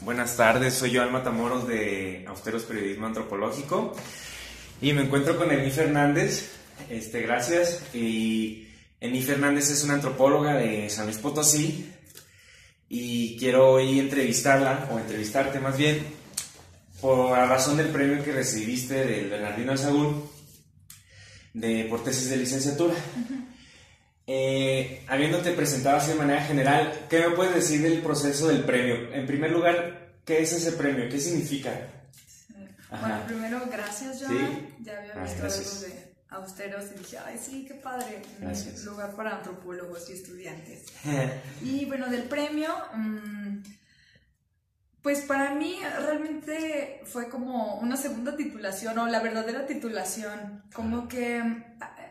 Buenas, tardes, soy yo Alma Tamoros de Austeros Periodismo Antropológico y me encuentro con Eni Fernández, este, gracias. Y Eni Fernández es una antropóloga de San Luis Potosí y quiero hoy entrevistarla, o entrevistarte más bien, por la razón del premio que recibiste del Bernardino Sagún de, por tesis de licenciatura. Eh, habiéndote presentado así de manera general, ¿qué me puedes decir del proceso del premio? En primer lugar, ¿qué es ese premio? ¿Qué significa? Bueno, primero, gracias, Joan. Ya había visto algo de austeros y dije, ay, sí, qué padre. Gracias. lugar para antropólogos y estudiantes. y bueno, del premio, mm, pues para mí realmente fue como una segunda titulación o la verdadera titulación. Como que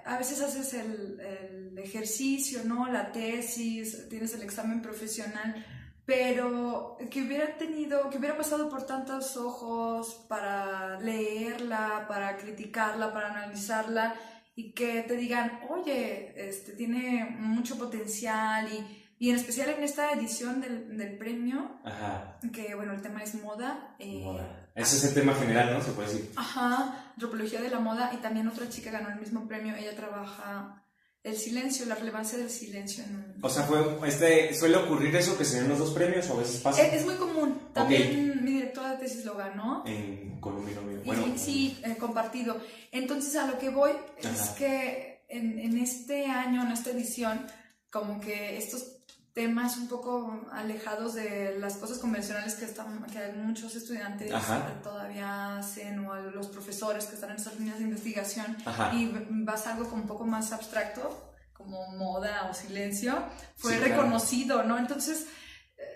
a veces haces el, el ejercicio, ¿no? La tesis, tienes el examen profesional pero que hubiera tenido, que hubiera pasado por tantos ojos para leerla, para criticarla, para analizarla y que te digan, oye, este, tiene mucho potencial y, y en especial en esta edición del, del premio, Ajá. que bueno, el tema es moda. eh, Moda. Ese es el tema general, ¿no? Se puede decir. Ajá, antropología de la moda y también otra chica ganó el mismo premio, ella trabaja el silencio, la relevancia del silencio en un... O sea, fue, este, ¿suele ocurrir eso que se den los dos premios o a veces pasa? Es, es muy común. También mi directora de tesis lo ganó. En Colombia, no, Y bueno. sí, eh, compartido. Entonces, a lo que voy es que en, en este año, en esta edición, como que estos temas un poco alejados de las cosas convencionales que, están, que muchos estudiantes Ajá. todavía hacen o a los profesores que están en esas líneas de investigación Ajá. y vas a algo como un poco más abstracto, como moda o silencio, fue Sí, claro. reconocido, ¿no? Entonces,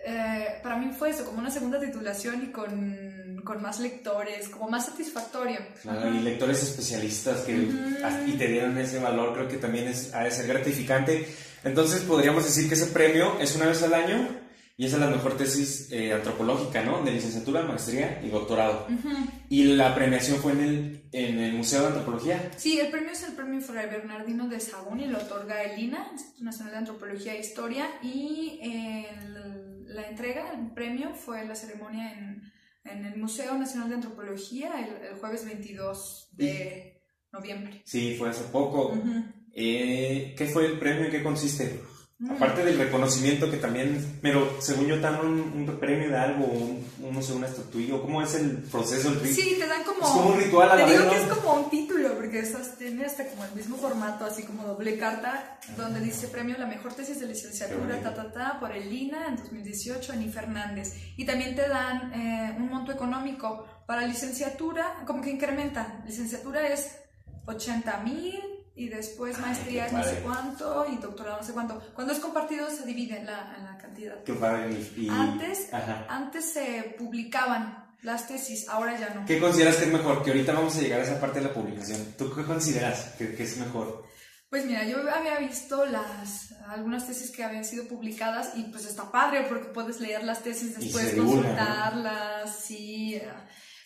eh, para mí fue eso, como una segunda titulación y con, con más lectores, como más satisfactorio. Claro, Ajá. y lectores especialistas que Ujú. y te dieron ese valor, creo que también es, ha de ser gratificante. Entonces podríamos decir que ese premio es una vez al año y esa es la mejor tesis eh, antropológica, ¿no? De licenciatura, maestría y doctorado. Y la premiación fue en el, en el Museo de Antropología. Sí, el premio es el premio Fray Bernardino de Sahagún y lo otorga el INA, Instituto Nacional de Antropología e Historia, y el- la entrega, el premio, fue la ceremonia en, en el Museo Nacional de Antropología el, el jueves 22 de noviembre. Sí, fue hace poco. Eh, ¿Qué fue el premio? ¿En qué consiste? Mm. Aparte del reconocimiento que también, pero según yo, dan un, un premio de algo, un, un, no sé, una estatuilla, ¿cómo es el proceso? El Sí, te dan como... Es como un ritual a la Te digo vez, que ¿no? es como un título, porque estás, tiene hasta como el mismo formato, así como doble carta, donde dice premio a la mejor tesis de licenciatura, ta, ta, ta, por el INA en 2018, Ani Fernández. Y también te dan eh, un monto económico para licenciatura, como que incrementa. Licenciatura es 80 mil y después maestría qué es no sé cuánto y doctorado no sé cuánto. Cuando es compartido se divide en la, en la cantidad. Qué padre. Y, Antes, Ajá. antes se publicaban las tesis, ahora ya no. ¿Qué consideras que es mejor? Que ahorita vamos a llegar a esa parte de la publicación. ¿Tú qué consideras que, que es mejor? Pues mira, yo había visto las algunas tesis que habían sido publicadas y pues está padre porque puedes leer las tesis después, consultarlas, sí, eh,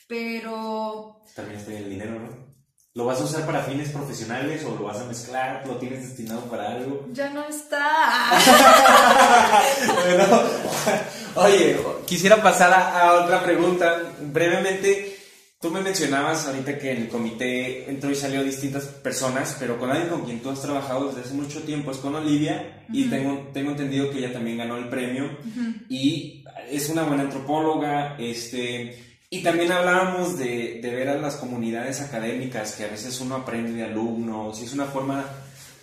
pero También está el dinero, ¿no? ¿Lo vas a usar para fines profesionales o lo vas a mezclar? ¿Lo tienes destinado para algo? ya no está. Bueno, oye, quisiera pasar a, a otra pregunta. Brevemente, tú me mencionabas ahorita que en el comité entró y salió distintas personas, pero con alguien con quien tú has trabajado desde hace mucho tiempo es con Olivia y tengo, tengo entendido que ella también ganó el premio y es una buena antropóloga, este... Y también hablábamos de, ver a las comunidades académicas, que a veces uno aprende de alumnos, y es una forma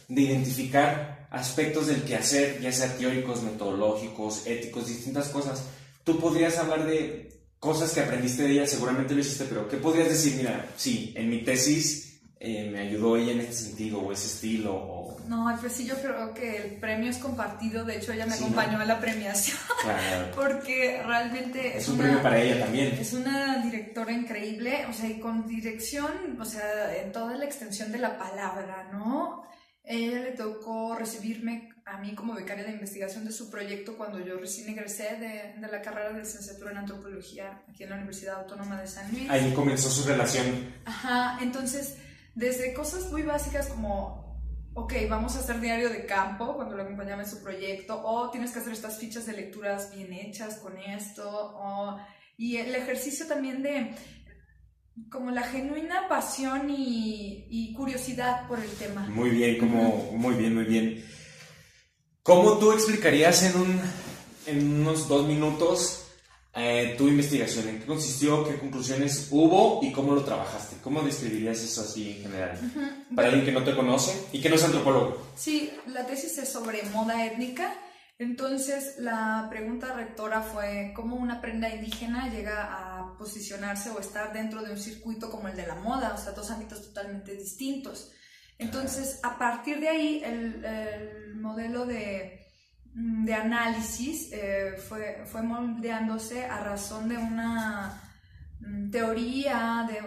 de identificar aspectos del quehacer, ya sea teóricos, metodológicos, éticos, distintas cosas. Tú podrías hablar de cosas que aprendiste de ella, seguramente lo hiciste, pero ¿qué podrías decir? Mira, sí, en mi tesis eh, me ayudó ella en este sentido, o ese estilo, o... No, pues sí, yo creo que el premio es compartido, de hecho ella me Sí, acompañó ¿no? a la premiación Claro, porque realmente es un una- premio para ella también. Es una directora increíble, o sea, y con dirección, o sea, en toda la extensión de la palabra, ¿no? Ella le tocó recibirme a mí como becaria de investigación de su proyecto cuando yo recién egresé de, de la carrera de licenciatura en antropología aquí en la Universidad Autónoma de San Luis. Ahí comenzó su relación. Ajá, entonces, desde cosas muy básicas como ok, vamos a hacer diario de campo cuando lo acompañaba en su proyecto, o tienes que hacer estas fichas de lecturas bien hechas con esto, o, y el ejercicio también de como la genuina pasión y, curiosidad por el tema. Muy bien, como, muy bien, muy bien. ¿Cómo tú explicarías en, un, en unos dos minutos eh, tu investigación? ¿En qué consistió? ¿Qué conclusiones hubo? ¿Y cómo lo trabajaste? ¿Cómo describirías eso así en general? Para alguien que no te conoce y que no es antropólogo. Sí, la tesis es sobre moda étnica entonces, la pregunta rectora fue cómo una prenda indígena llega a posicionarse o estar dentro de un circuito como el de la moda, o sea, dos ámbitos totalmente distintos. Entonces, a partir de ahí, el, modelo de, mm, análisis eh, fue, fue moldeándose a razón de una mm, teoría, de,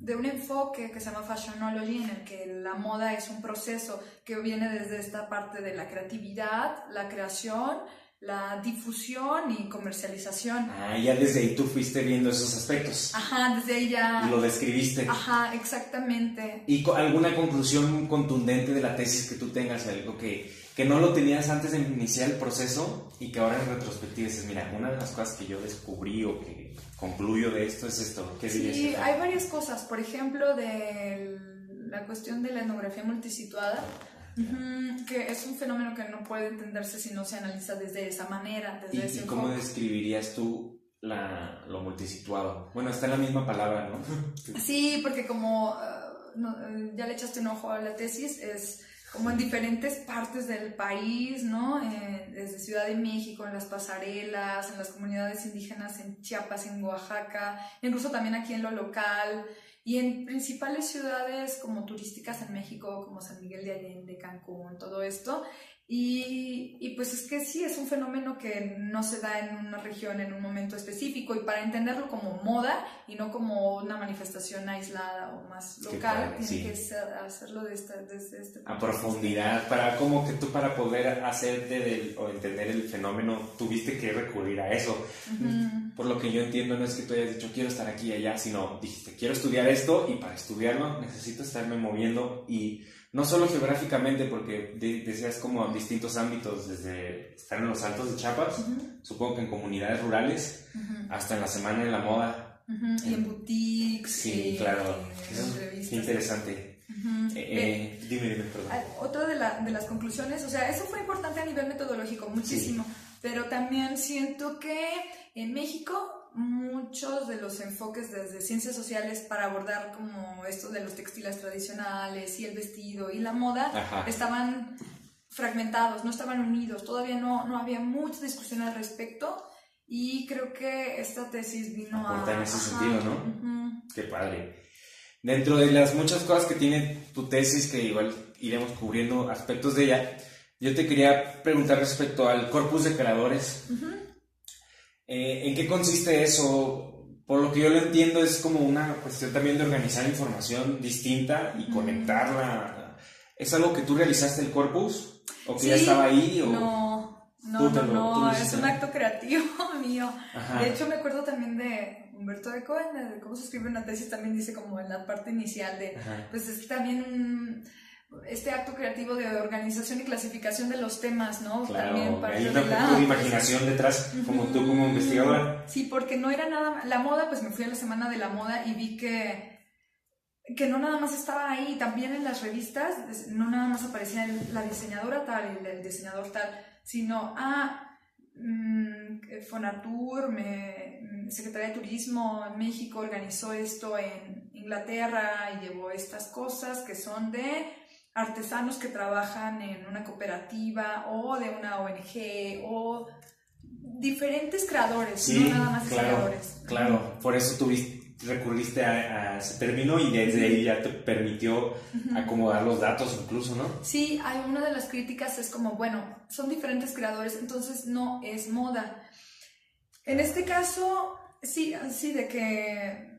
de un enfoque que se llama fashionology, en el que la moda es un proceso que viene desde esta parte de la creatividad, la creación, la difusión y comercialización. Ah, ya desde ahí tú fuiste viendo esos aspectos. Ajá, desde ahí ya... Lo describiste. Ajá, exactamente. ¿Y alguna conclusión contundente de la tesis que tú tengas? Algo que, que no lo tenías antes de iniciar el proceso y que ahora en retrospectiva dices, mira, una de las cosas que yo descubrí o que concluyo de esto es esto. ¿Qué sí, hay varias cosas. Por ejemplo, de la cuestión de la etnografía multisituada, que es un fenómeno que no puede entenderse si no se analiza desde esa manera. Desde ¿Y, cómo describirías tú la, lo multisituado? Bueno, está en la misma palabra, ¿no? sí, porque como eh, ya le echaste un ojo a la tesis, es como en diferentes partes del país, ¿no? Eh, desde Ciudad de México, en las pasarelas, en las comunidades indígenas en Chiapas, en Oaxaca, incluso también aquí en lo local, y en principales ciudades como turísticas en México, como San Miguel de Allende, Cancún, todo esto, y, y, pues es que sí, es un fenómeno que no se da en una región en un momento específico y para entenderlo como moda y no como una manifestación aislada o más local, tiene que hacerlo de esta, desde este A profundidad, para como que tú para poder hacerte o entender el fenómeno tuviste que recurrir a eso. Por lo que yo entiendo no es que tú hayas dicho quiero estar aquí y allá, sino dijiste quiero estudiar esto y para estudiarlo necesito estarme moviendo y no solo geográficamente, porque decías como distintos ámbitos, desde estar en los altos de Chiapas, supongo que en comunidades rurales, hasta en la Semana de la Moda. Y en boutiques. Sí, claro. Eso es interesante. Eh, eh, dime, dime, perdón. Otra de, de, las conclusiones, o sea, eso fue importante a nivel metodológico, muchísimo, pero también siento que en México muchos de los enfoques desde ciencias sociales para abordar como esto de los textiles tradicionales y el vestido y la moda estaban fragmentados, no estaban unidos, todavía no, no había mucha discusión al respecto y creo que esta tesis vino a... en ese sentido, ¿no? Qué padre. Dentro de las muchas cosas que tiene tu tesis, que igual iremos cubriendo aspectos de ella, yo te quería preguntar respecto al corpus de creadores. Eh, ¿En qué consiste eso? Por lo que yo lo entiendo es como una cuestión también de organizar información distinta y conectarla. ¿Es algo que tú realizaste el corpus? ¿O que ya estaba ahí? O... No, no, no, no, es un acto creativo mío. De hecho, me acuerdo también de Humberto Eco, de cómo se escribe una tesis, también dice como en la parte inicial de, pues es también un este acto creativo de organización y clasificación de los temas, ¿no? También hay una de, imaginación detrás, como tú como investigadora. Sí, porque no era nada, la moda, pues me fui a la semana de la moda y vi que, que no nada más estaba ahí, también en las revistas, no nada más aparecía la diseñadora tal, el, el diseñador tal, sino, ah, mmm, Fonatur, me, mm, Secretaría de Turismo en México organizó esto en Inglaterra y llevó estas cosas que son de artesanos que trabajan en una cooperativa o de una ONG o diferentes creadores, no nada más claro, creadores. Claro, por eso tuviste, recurriste a, ese término y desde ahí ya te permitió acomodar los datos incluso, ¿no? Sí, hay una de las críticas es como, bueno, son diferentes creadores, entonces no es moda. En este caso, sí, sí, de que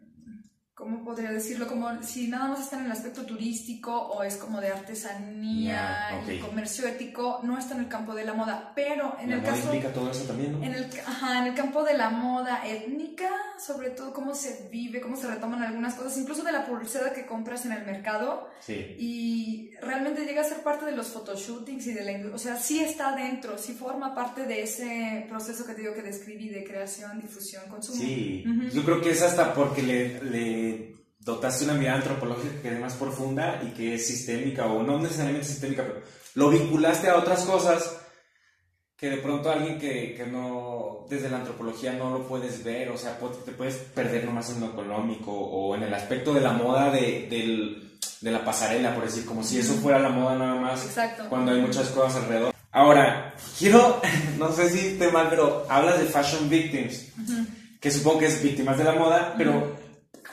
¿cómo podría decirlo? Como si nada más está en el aspecto turístico o es como de artesanía y comercio ético, no está en el campo de la moda. Pero en la el moda caso. implica todo eso también, ¿no? En el, ajá, en el campo de la moda étnica, sobre todo cómo se vive, cómo se retoman algunas cosas, incluso de la pulsera que compras en el mercado. Sí. Y realmente llega a ser parte de los photoshootings y de la. O sea, sí está dentro, sí forma parte de ese proceso que te digo que describí de creación, difusión, consumo. Sí, yo creo que es hasta porque le, le dotaste una mirada antropológica que es más profunda y que es sistémica, o no necesariamente sistémica, pero lo vinculaste a otras cosas que de pronto alguien que, que no, desde la antropología no lo puedes ver, o sea, te puedes perder nomás en lo económico o en el aspecto de la moda de, del, de la pasarela, por decir, como si eso fuera la moda nada más, Exacto. cuando hay muchas cosas alrededor. Ahora, quiero, no sé si esté mal, pero hablas de fashion victims, que supongo que es víctimas de la moda, pero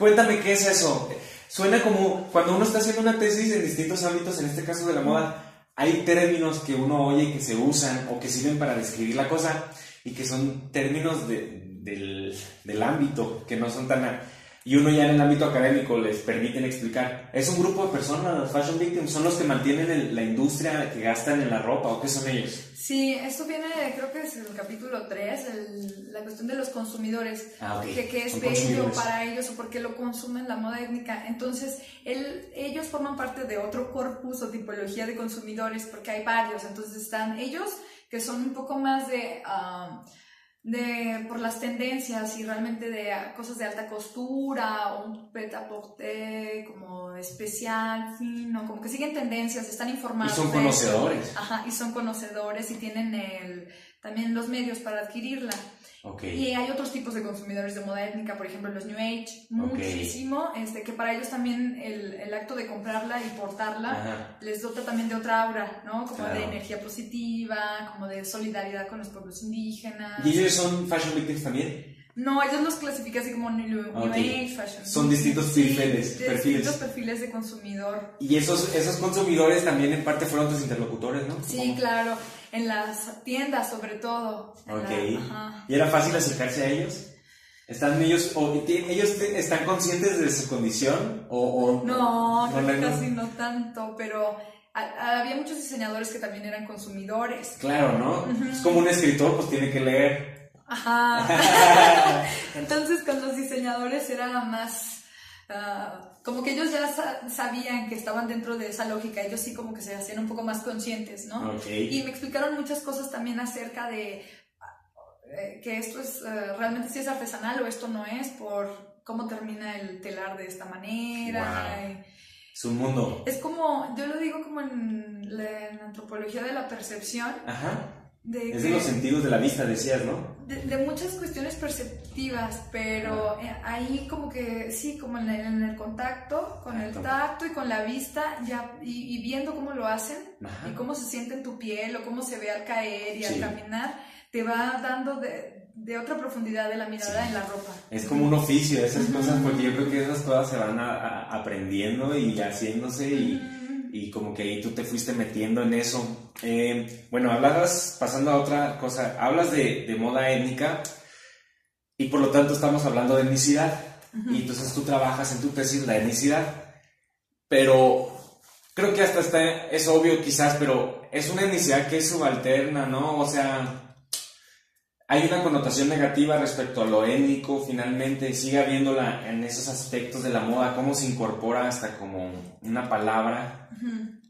Cuéntame qué es eso. Suena como cuando uno está haciendo una tesis en distintos ámbitos, en este caso de la moda, hay términos que uno oye que se usan o que sirven para describir la cosa y que son términos del, del ámbito, que no son tan y uno ya en el ámbito académico les permiten explicar. Es un grupo de personas, los fashion victims, son los que mantienen la industria que gastan en la ropa o qué son ellos. Sí, esto viene, creo que es el capítulo 3, la cuestión de los consumidores, ah, que, que, es bello para ellos o por qué lo consumen la moda étnica. Entonces, ellos forman parte de otro corpus o tipología de consumidores, porque hay varios. Entonces, están ellos que son un poco más de... Ah, de, por las tendencias y realmente de cosas de alta costura o un pet como especial, fino, como que siguen tendencias, están informados. Y son conocedores. Ajá, y son conocedores y tienen el, también los medios para adquirirla. Y hay otros tipos de consumidores de moda étnica, por ejemplo los New Age, muchísimo, este, que para ellos también el, el acto de comprarla y portarla les dota también de otra aura, ¿no? Como de energía positiva, como de solidaridad con los pueblos indígenas. ¿Y ellos son fashion victims también? No, ellos los clasifican así como New, Age Fashion. Son distintos perfiles, perfiles. Distintos perfiles de consumidor. Y esos, esos consumidores también en parte fueron tus interlocutores, ¿no? Sí, claro en las tiendas sobre todo. Ok. ¿Y era fácil acercarse a ellos? ¿Están ellos, o, ellos están conscientes de su condición? O, no, no, casi no tanto, pero había muchos diseñadores que también eran consumidores. Claro, ¿no? Es como un escritor, pues tiene que leer. Ajá. Entonces con los diseñadores era más... Ah, como que ellos ya sabían que estaban dentro de esa lógica, ellos sí como que se hacían un poco más conscientes, ¿no? Y me explicaron muchas cosas también acerca de eh, que esto es eh, realmente si es artesanal o esto no es, por cómo termina el telar de esta manera. Es un mundo. Es como, yo lo digo como en la, en la antropología de la percepción. Ajá es de los sentidos de la vista, decías, ¿no? De, muchas cuestiones perceptivas, pero eh, ahí como que sí, como en el, contacto, con el tacto y con la vista, ya, y, viendo cómo lo hacen y cómo se siente en tu piel o cómo se ve al caer y al caminar, te va dando de, de otra profundidad de la mirada en la ropa. Es como un oficio, esas cosas, porque yo creo que esas cosas se van aprendiendo y haciéndose y y como que ahí tú te fuiste metiendo en eso. Eh, bueno, hablabas, pasando a otra cosa, hablas de, de, moda étnica y por lo tanto estamos hablando de etnicidad. Y entonces tú trabajas en tu tesis la etnicidad. Pero creo que hasta está, es obvio quizás, pero es una etnicidad que es subalterna, ¿no? O sea, hay una connotación negativa respecto a lo étnico, finalmente, sigue habiéndola en esos aspectos de la moda, cómo se incorpora hasta como una palabra.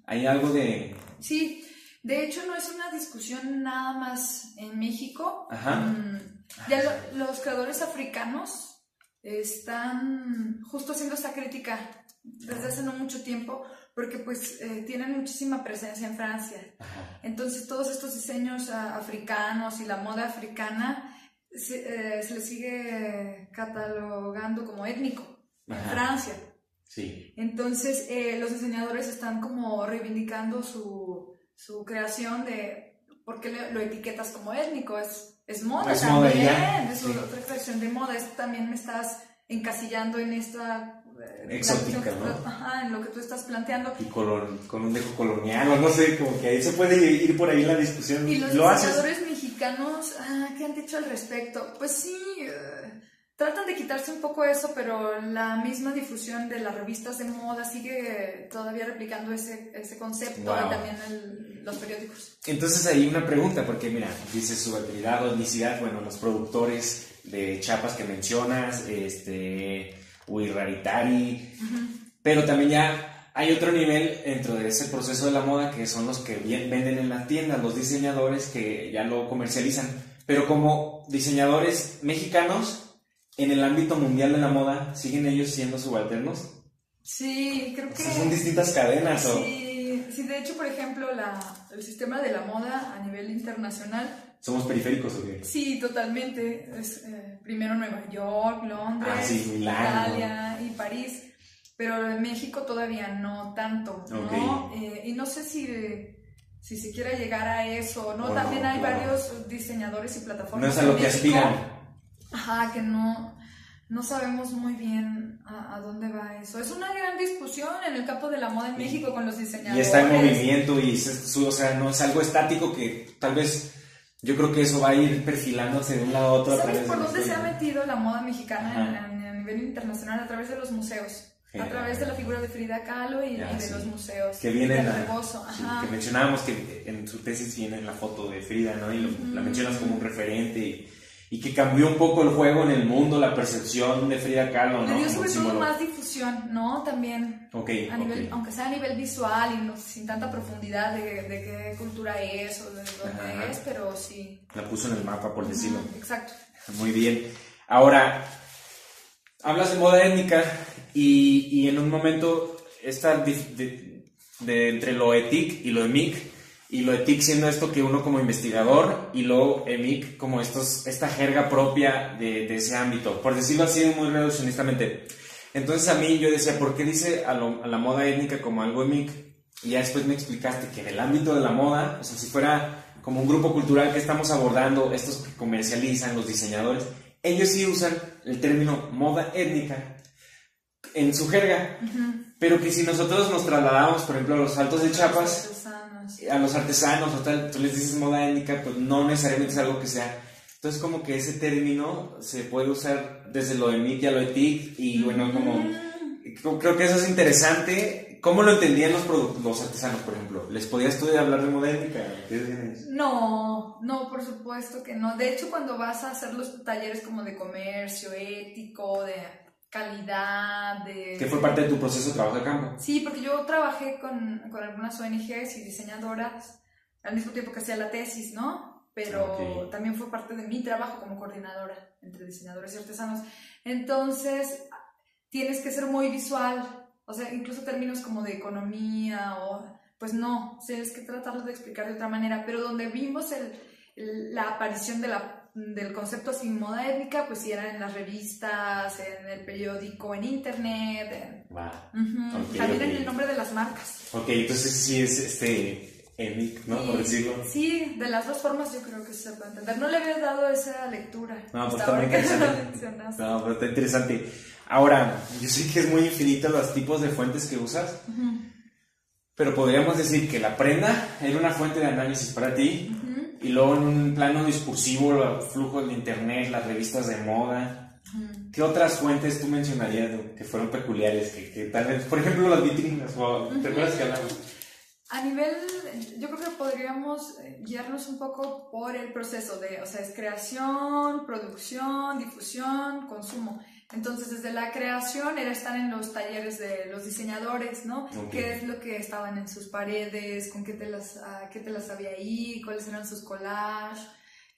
Hay algo de... Sí, de hecho no es una discusión nada más en México. Ajá. Mm, ya los creadores africanos están justo haciendo esta crítica desde hace no mucho tiempo porque pues eh, tienen muchísima presencia en Francia. Entonces todos estos diseños ah, africanos y la moda africana se, eh, se les sigue catalogando como étnico en Francia. Sí. Entonces eh, los diseñadores están como reivindicando su, su creación de por qué lo etiquetas como étnico, es, es moda también, es otra creación de moda, es, también me estás encasillando en esta exótica, ¿no? Ajá, en lo que tú estás planteando. Y con, con un dejo colonial, o no sé, como que ahí se puede ir por ahí la discusión. Y los diseñadores mexicanos, ah, ¿qué han dicho al respecto? Pues sí, eh, tratan de quitarse un poco eso, pero la misma difusión de las revistas de moda sigue todavía replicando ese, ese concepto y también el, los periódicos. Entonces hay una pregunta, porque mira, dice subalternidad o etnicidad, bueno, los productores de chapas que mencionas, este, Raritari, pero también ya hay otro nivel dentro de ese proceso de la moda que son los que venden en las tiendas, los diseñadores que ya lo comercializan, pero como diseñadores mexicanos, en el ámbito mundial de la moda, ¿siguen ellos siendo subalternos? Sí, creo que... son distintas cadenas, ¿o? Sí, sí, de hecho, por ejemplo, la, el sistema de la moda a nivel internacional... ¿Somos periféricos o qué? Sí, totalmente. Es, eh, primero Nueva York, Londres, ah, Italia y París. Pero en México todavía no tanto, ¿no? Eh, y no sé si si se quiere llegar a eso, ¿no? También hay varios diseñadores y plataformas. No es a lo que aspiran. Ajá, que no, no sabemos muy bien a, dónde va eso. Es una gran discusión en el campo de la moda en México con los diseñadores. Y está en movimiento y es, o sea, no es algo estático que tal vez yo creo que eso va a ir perfilándose de un lado a otro. ¿Sabes por dónde se ha metido la moda mexicana a nivel internacional? A través de los museos. A través de la figura de Frida Kahlo y, de los museos. Que viene que mencionábamos que en su tesis viene la foto de Frida, ¿no? Y la mencionas como un referente. Y, y que cambió un poco el juego en el mundo, la percepción de Frida Kahlo, ¿no? Le dio sobre todo más difusión, ¿no? También, Ok, a nivel, aunque sea a nivel visual y no, sin tanta profundidad de, de, qué cultura es o de dónde es, pero sí. La puso en el mapa, por decirlo. exacto. Muy bien. Ahora, hablas de moda étnica y, y en un momento esta de, de, entre lo etic y lo emic y lo ETIC siendo esto que uno como investigador y luego EMIC como estos, esta jerga propia de, de ese ámbito, por decirlo así muy reduccionistamente. Entonces a mí yo decía, ¿por qué dice a, la moda étnica como algo EMIC? Y ya después me explicaste que en el ámbito de la moda, o sea, si fuera como un grupo cultural que estamos abordando, estos que comercializan, los diseñadores, ellos sí usan el término moda étnica en su jerga, pero que si nosotros nos trasladamos, por ejemplo, a los saltos de chapas a los artesanos o tal, tú les dices moda étnica, pues no necesariamente es algo que sea. Entonces, como que ese término se puede usar desde lo de MIT a lo de TIC, y bueno, como. Creo que eso es interesante. ¿Cómo lo entendían los, los artesanos, por ejemplo? ¿Les podías tú hablar de moda étnica? No, no, por supuesto que no. De hecho, cuando vas a hacer los talleres como de comercio ético, de calidad, de... ¿Qué fue parte de tu proceso de trabajo de campo? Sí, porque yo trabajé con, con algunas ONGs y diseñadoras al mismo tiempo que hacía la tesis, ¿no? Pero también fue parte de mi trabajo como coordinadora entre diseñadores y artesanos. Entonces, tienes que ser muy visual, o sea, incluso términos como de economía o... Pues no, tienes que tratarlo de explicar de otra manera, pero donde vimos el, la aparición de la del concepto sin moda étnica, pues si era en las revistas, en el periódico, en internet. Wow. También en el nombre de las marcas. Ok, entonces sí es este EMIC, ¿no? Por decirlo. Sí, de las dos formas yo creo que se puede entender. No le había dado esa lectura. No, pues está muy interesante. no, pero está interesante. Ahora, yo sé que es muy infinito los tipos de fuentes que usas. Pero podríamos decir que la prenda era una fuente de análisis para ti, y luego en un plano discursivo, los flujos de internet, las revistas de moda. ¿Qué otras fuentes tú mencionarías que fueron peculiares? Que, tal vez, por ejemplo, las vitrinas, ¿te acuerdas que hablamos? A nivel, yo creo que podríamos eh, guiarnos un poco por el proceso de, o sea, es creación, producción, difusión, consumo. Entonces, desde la creación era estar en los talleres de los diseñadores, ¿no? ¿Qué es lo que estaban en sus paredes? ¿Con qué te las, uh, qué te las había ahí? ¿Cuáles eran sus collages?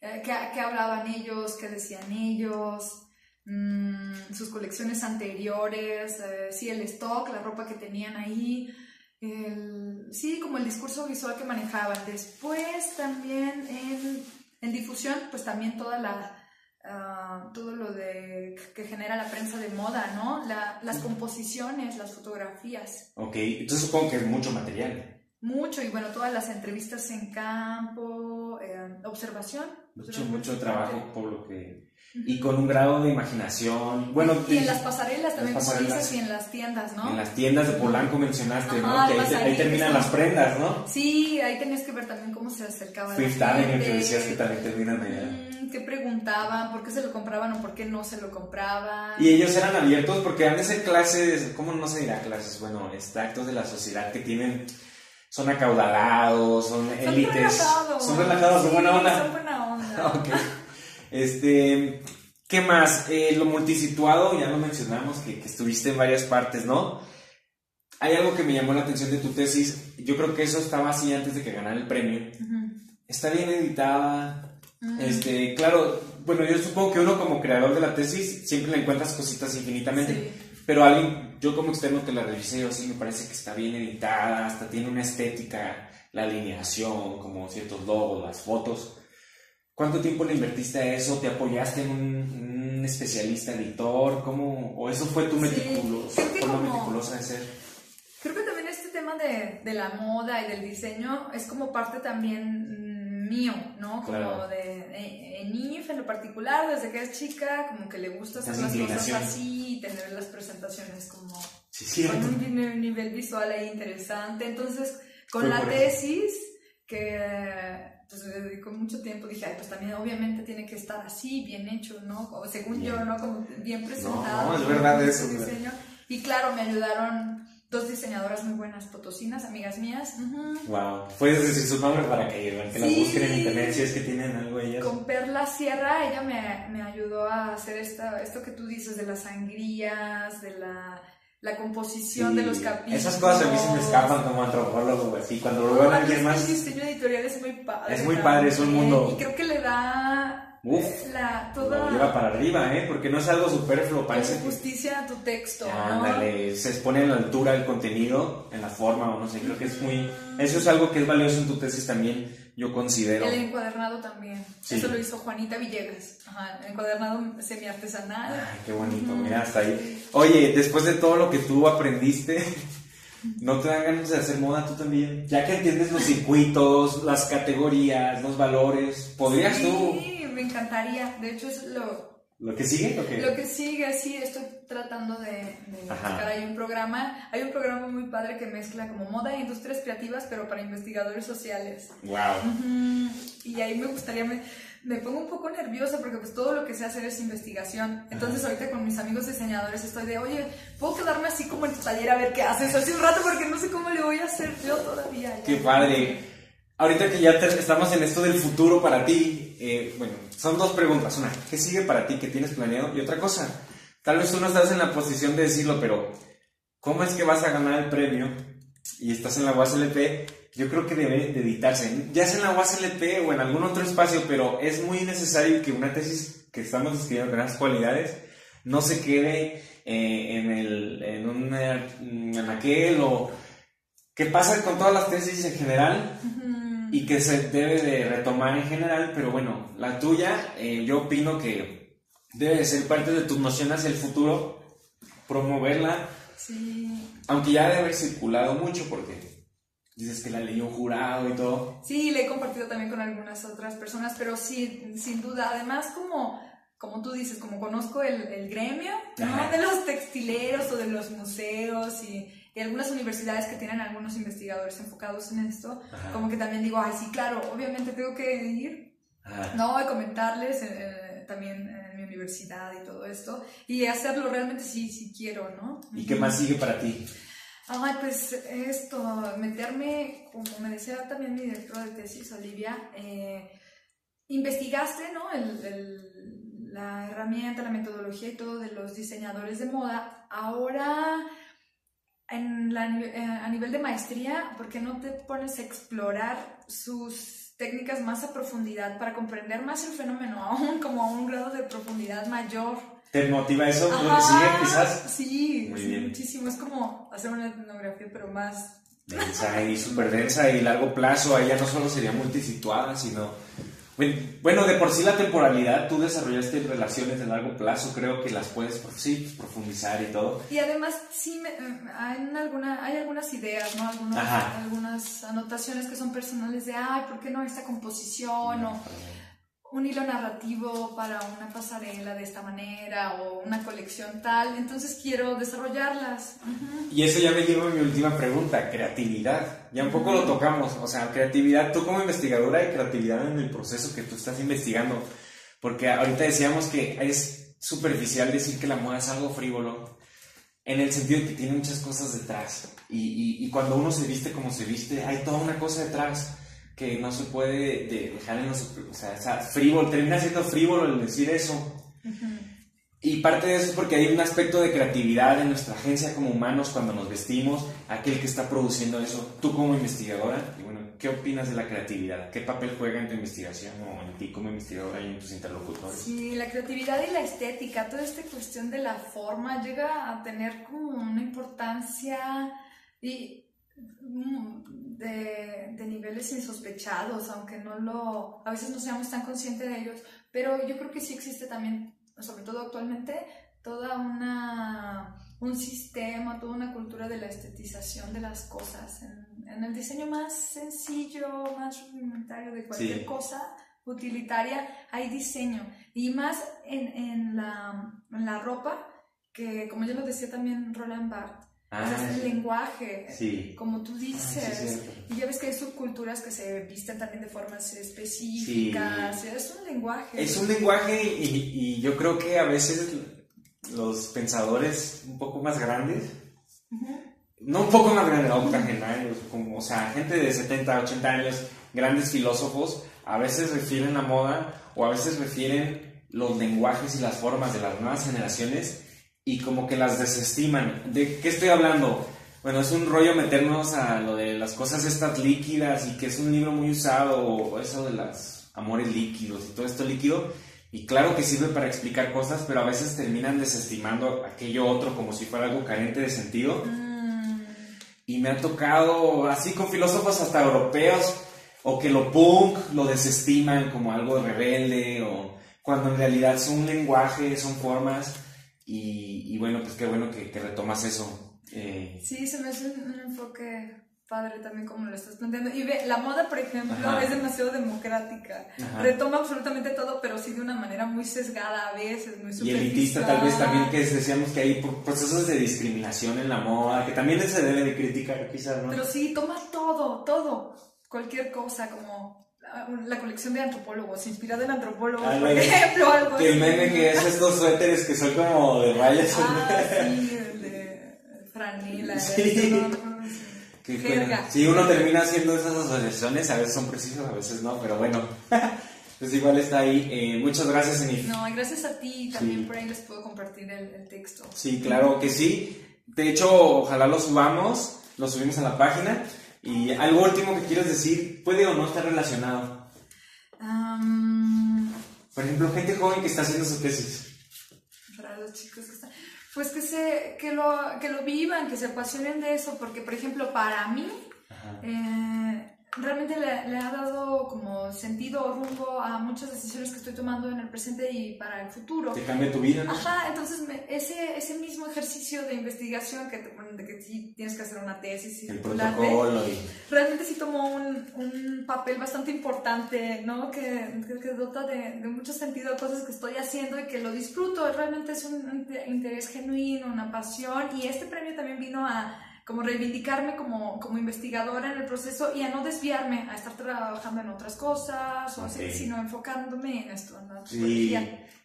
Eh, ¿qué, ¿qué, hablaban ellos? ¿Qué decían ellos? Mm, sus colecciones anteriores, eh, sí, el stock, la ropa que tenían ahí, el, sí, como el discurso visual que manejaban. Después también en, en difusión, pues también toda la Ah, todo lo de, que genera la prensa de moda, ¿no? las composiciones, las fotografías. Ok, entonces supongo que es mucho material. Mucho, y bueno, todas las entrevistas en campo, eh, observación. Mucho, mucho trabajo por lo que y con un grado de imaginación. Bueno, y en las pasarelas también, como dices, y en las tiendas, ¿no? En las tiendas de Polanco mencionaste, ¿no? Que ahí, terminan las prendas, ¿no? Sí, ahí tenías que ver también cómo se acercaba Fifth Avenue, que decías que también terminan allá. ¿Qué preguntaban? ¿Por qué se lo compraban o por qué no se lo compraban? Y ellos eran abiertos porque han de ser clases, ¿cómo no se dirá clases? Bueno, extractos de la sociedad que tienen son acaudalados, son, élites. Relajados. Son relajados, son buena onda. Son buena onda. okay. Este, ¿qué más? Eh, lo multisituado, ya lo mencionamos, que, estuviste en varias partes, ¿no? Hay algo que me llamó la atención de tu tesis, yo creo que eso estaba así antes de que ganara el premio. Está bien editada, este, claro, bueno, yo supongo que uno como creador de la tesis siempre le encuentras cositas infinitamente, pero alguien, yo como externo que la revisé, yo sí me parece que está bien editada, hasta tiene una estética, la alineación, como ciertos logos, las fotos. ¿Cuánto tiempo le invertiste a eso? ¿Te apoyaste en un, especialista editor? ¿Cómo, ¿O eso fue tu meticuloso, meticulosa de ser? Creo que también este tema de, de, la moda y del diseño es como parte también mío, ¿no? Como de, en IF en lo particular, desde que es chica, como que le gusta hacer las cosas así y tener las presentaciones como con un nivel visual ahí interesante. Entonces, con la tesis, que pues le dedicó mucho tiempo, dije, ay, pues también obviamente tiene que estar así, bien hecho, ¿no? O según yo, ¿no? Como bien presentado. No, es verdad eso. Diseño. Y claro, me ayudaron dos diseñadoras muy buenas potosinas, amigas mías. Wow. Puedes decir su nombre para que, que la busquen en internet si es que tienen algo ellas. Con Perla Sierra, ella me, me ayudó a hacer esta, esto que tú dices de las sangrías, de la la composición de los capítulos. Esas cosas a mí se me escapan como antropólogo, así cuando lo veo a alguien más. El diseño editorial es muy padre. Es muy padre, es un mundo. Y creo que le da Uf, la, toda... lo lleva para arriba, ¿eh? Porque no es algo superfluo, parece. justicia a tu texto. Ándale, se expone en la altura el contenido, en la forma, o no sé, creo que es muy. Eso es algo que es valioso en tu tesis también yo considero. El encuadernado también. Eso lo hizo Juanita Villegas. Ajá, el encuadernado semi-artesanal. Ay, qué bonito, mira, hasta ahí. Oye, después de todo lo que tú aprendiste, ¿no te dan ganas de hacer moda tú también? Ya que entiendes los circuitos, las categorías, los valores, ¿podrías tú? Me encantaría. De hecho, es lo, ¿Lo que sigue? Lo que sigue, sí, estoy tratando de, de buscar ahí un programa. Hay un programa muy padre que mezcla como moda e industrias creativas, pero para investigadores sociales. ¡Wow! Y ahí me gustaría, me, me, pongo un poco nerviosa porque pues todo lo que sé hacer es investigación. Entonces ahorita con mis amigos diseñadores estoy de, oye, ¿puedo quedarme así como en tu taller a ver qué haces? Hace un rato porque no sé cómo le voy a hacer yo todavía. ¡Qué padre! Ahorita que ya estamos en esto del futuro para ti, eh, bueno, son dos preguntas. Una, ¿qué sigue para ti? ¿Qué tienes planeado? Y otra cosa, tal vez tú no estás en la posición de decirlo, pero ¿cómo es que vas a ganar el premio y estás en la UASLP? Yo creo que debe de editarse, ya sea en la UASLP o en algún otro espacio, pero es muy necesario que una tesis que estamos escribiendo con esas cualidades no se quede eh, en, el, en, un, en aquel o... ¿Qué pasa con todas las tesis en general? Y que se debe de retomar en general, pero bueno, la tuya, eh, yo opino que debe de ser parte de tus nociones hacia el futuro, promoverla, sí. aunque ya debe haber circulado mucho porque dices que la leyó un jurado y todo. Sí, le he compartido también con algunas otras personas, pero sí, sin duda, además como como tú dices, como conozco el, el gremio de los textileros o de los museos y, y, algunas universidades que tienen algunos investigadores enfocados en esto, como que también digo, ay, sí, claro, obviamente tengo que ir, ¿no? Y comentarles eh, eh, también en mi universidad y todo esto, y hacerlo realmente sí, sí quiero, ¿no? ¿Y qué más sigue para ti? Ay, pues esto, meterme, como me decía también mi director de tesis, Olivia, eh, investigaste, ¿no? el la herramienta, la metodología y todo de los diseñadores de moda, ahora en eh, a nivel de maestría, ¿por qué no te pones a explorar sus técnicas más a profundidad para comprender más el fenómeno, aún como a un grado de profundidad mayor? ¿Te motiva eso? Ajá, ¿Sigue quizás? Sí, muchísimo. Es como hacer una etnografía, pero más... Densa y súper densa y largo plazo. Ahí ya no solo sería multisituada, sino Bueno, de por sí la temporalidad, tú desarrollaste relaciones de largo plazo, creo que las puedes sí, pues, profundizar y todo. Y además, sí, me, eh, hay, alguna, hay algunas ideas, ¿no? algunas anotaciones que son personales de, ay, ¿por qué no esta composición? o un hilo narrativo para una pasarela de esta manera o una colección tal, entonces quiero desarrollarlas. Y eso ya me lleva a mi última pregunta, creatividad. Ya un poco lo tocamos, o sea, creatividad, tú como investigadora y creatividad en el proceso que tú estás investigando, porque ahorita decíamos que es superficial decir que la moda es algo frívolo, en el sentido de que tiene muchas cosas detrás, y, y cuando uno se viste como se viste, hay toda una cosa detrás que no se puede dejar en los... O sea, frívolo, termina siendo frívolo el decir eso. Y parte de eso es porque hay un aspecto de creatividad en nuestra agencia como humanos cuando nos vestimos, aquel que está produciendo eso, tú como investigadora, y bueno, ¿qué opinas de la creatividad? ¿Qué papel juega en tu investigación o en ti como investigadora y en tus interlocutores? Sí, la creatividad y la estética, toda esta cuestión de la forma llega a tener como una importancia y Mm, de, de, niveles insospechados, aunque no lo, a veces no seamos tan conscientes de ellos, pero yo creo que sí existe también, sobre todo actualmente, toda una, un sistema, toda una cultura de la estetización de las cosas. En, en el diseño más sencillo, más rudimentario de cualquier cosa utilitaria, hay diseño. Y más en, en, la, en la ropa, que como ya lo decía también Roland Barthes, Ah, es el lenguaje, como tú ah, dices. y ya ves que hay subculturas que se visten también de formas específicas. Es un lenguaje. Es un lenguaje y, yo creo que a veces los pensadores un poco más grandes, no un poco más grandes, octogenarios, como, o sea, gente de 70, 80 años, grandes filósofos, a veces refieren la moda o a veces refieren los lenguajes y las formas de las nuevas generaciones y como que las desestiman. ¿De qué estoy hablando? Bueno, es un rollo meternos a lo de las cosas estas líquidas y que es un libro muy usado, o eso de los amores líquidos y todo esto líquido. Y claro que sirve para explicar cosas, pero a veces terminan desestimando aquello otro como si fuera algo carente de sentido. Mm. Y me ha tocado, así con filósofos hasta europeos, o que lo punk lo desestiman como algo rebelde, o cuando en realidad son lenguaje, son formas y, bueno, pues qué bueno que, retomas eso. Eh. Sí, se me hace un, enfoque padre también como lo estás planteando. Y ve, la moda, por ejemplo, es demasiado democrática. Retoma absolutamente todo, pero sí de una manera muy sesgada a veces, muy Y elitista tal vez también, que decíamos que hay procesos de discriminación en la moda, que también se debe de criticar quizás, ¿no? Pero sí, toma todo, todo, cualquier cosa, como la colección de antropólogos, inspirada en antropólogos, ah, por ejemplo, algo Que el meme que es estos suéteres que son como de rayas. Ah, sí, el de franela. Sí. Si uno termina haciendo esas asociaciones, a veces son precisos, a veces no, pero bueno. pues igual está ahí. Eh, muchas gracias, Enif. No, gracias a ti. También por ahí les puedo compartir el, el texto. Sí, claro que sí. De hecho, ojalá lo subamos, lo subimos a la página. Y algo último que quieras decir, puede o no estar relacionado. Por ejemplo, gente joven que está haciendo su tesis. Para los chicos que están... Pues que, se, que, lo, que lo vivan, que se apasionen de eso, porque por ejemplo, para mí, realmente le, ha dado como sentido o rumbo a muchas decisiones que estoy tomando en el presente y para el futuro. Te cambia tu vida. Ajá, entonces ese, ese mismo ejercicio de investigación que, de que sí tienes que hacer una tesis y el protocolo realmente sí tomó un, un, papel bastante importante, ¿no? Que, que, dota de, de, mucho sentido a cosas que estoy haciendo y que lo disfruto. Realmente es un interés genuino, una pasión y este premio también vino a como reivindicarme como, como investigadora en el proceso y a no desviarme a estar trabajando en otras cosas, o así, sino enfocándome en esto, en la sí.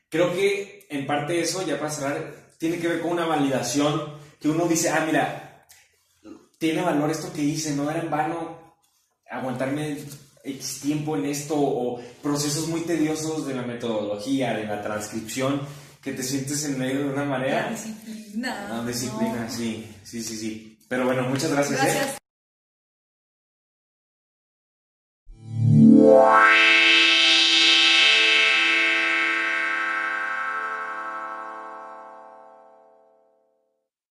Creo que en parte eso, ya para cerrar, tiene que ver con una validación que uno dice, ah, mira, tiene valor esto que hice, no era en vano aguantarme X tiempo en esto o procesos muy tediosos de la metodología, de la transcripción, que te sientes en medio de una marea. La disciplina. La disciplina, sí, sí, sí, sí. Pero bueno, muchas gracias. ¿eh? Gracias.